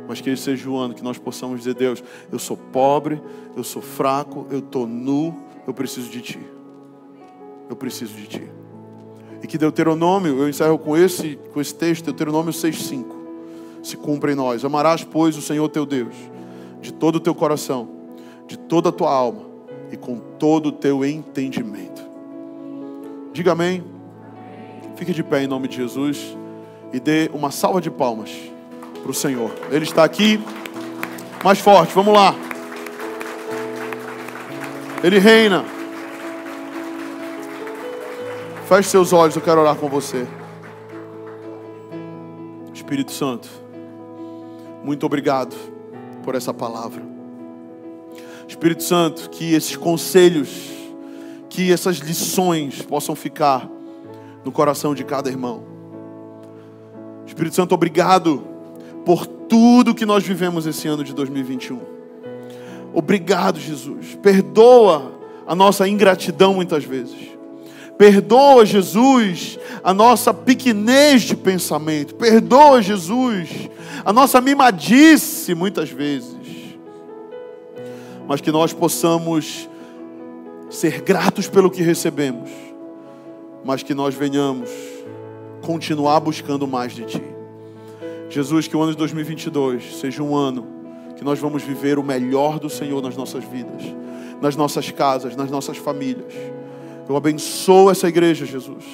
Mas que esse seja o ano que nós possamos dizer, Deus, eu sou pobre, eu sou fraco, eu estou nu, eu preciso de Ti. Eu preciso de Ti. E que Deuteronômio, eu encerro com esse, com esse texto, Deuteronômio 6,5, se cumpra em nós. Amarás, pois, o Senhor teu Deus, de todo o teu coração, de toda a tua alma e com todo o teu entendimento. Diga amém. Fique de pé em nome de Jesus e dê uma salva de palmas para o Senhor. Ele está aqui. Mais forte, vamos lá. Ele reina. Feche seus olhos, eu quero orar com você. Espírito Santo, muito obrigado por essa palavra. Espírito Santo, que esses conselhos, que essas lições possam ficar no coração de cada irmão. Espírito Santo, obrigado por tudo que nós vivemos esse ano de 2021. Obrigado, Jesus. Perdoa a nossa ingratidão muitas vezes. Perdoa, Jesus, a nossa pequenez de pensamento. Perdoa, Jesus, a nossa mimadice muitas vezes. Mas que nós possamos ser gratos pelo que recebemos, mas que nós venhamos continuar buscando mais de Ti. Jesus, que o ano de 2022 seja um ano que nós vamos viver o melhor do Senhor nas nossas vidas, nas nossas casas, nas nossas famílias eu abençoo essa igreja, Jesus.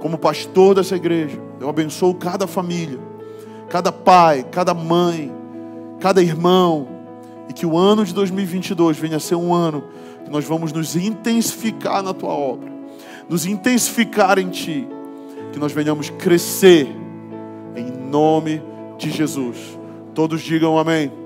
Como pastor dessa igreja, eu abençoo cada família, cada pai, cada mãe, cada irmão. E que o ano de 2022 venha a ser um ano nós vamos nos intensificar na tua obra, nos intensificar em ti, que nós venhamos crescer em nome de Jesus. Todos digam amém.